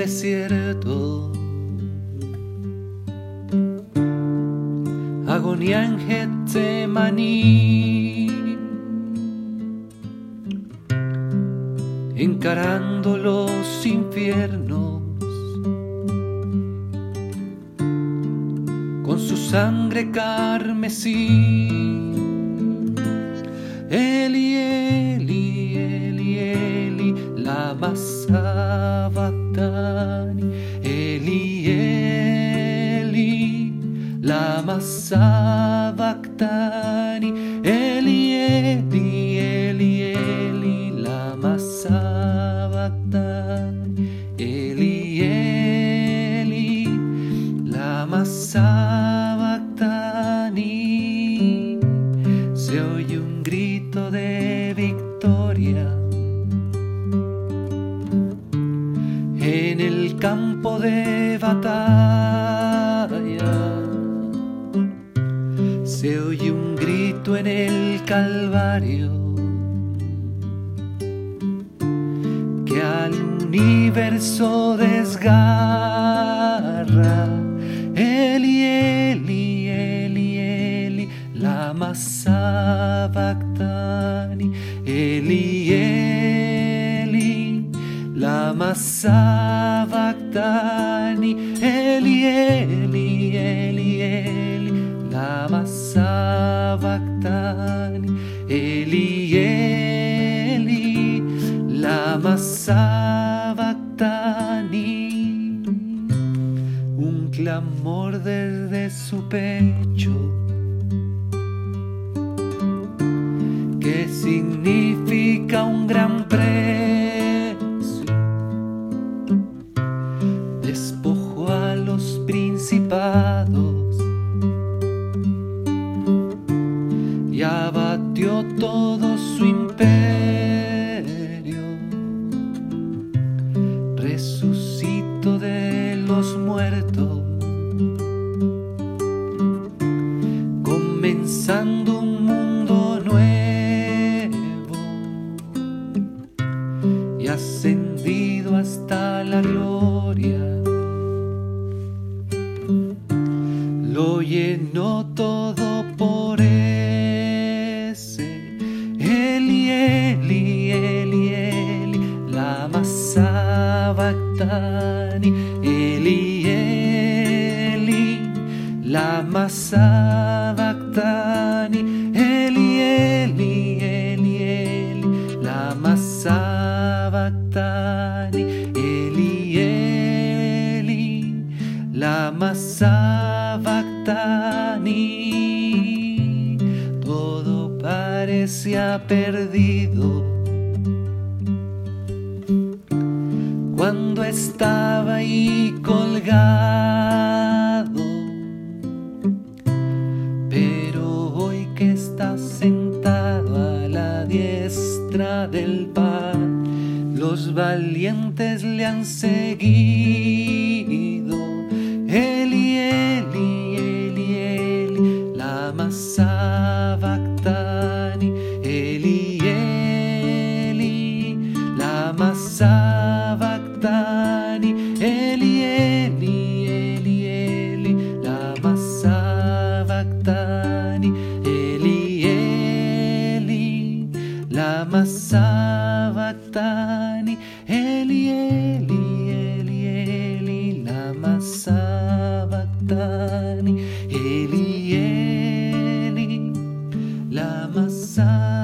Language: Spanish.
desierto. Agonía en Getsemaní. Encarando los infiernos. Con su sangre carmesí. Eli, Eli, Eli, Eli, la Sabachthani. Eli, Eli, la Sabachthani. Eli, Eli, Eli, Eli, la Sabachthani. Se oye un grito en el Calvario que al universo desgarra. Eli, Eli, Eli, Eli, la Sabachthani. Eli, Eli, la Sabachthani. Eli, Eli, Eli, Eli, la Sabachthani. Eli, Eli, la Sabachthani. Un clamor desde su pecho que significa todo su imperio. Resucitó de los muertos. comenzando un mundo nuevo y ascendido hasta la gloria. Lo llenó todo Sabachthani. Eli, Eli, la Sabachthani. Eli, Eli, Eli, Eli, la Sabachthani. Eli, Eli, la Sabachthani. Todo parecía perdido estaba ahí colgado. Pero hoy que está sentado a la diestra del Padre, los valientes le han seguido. La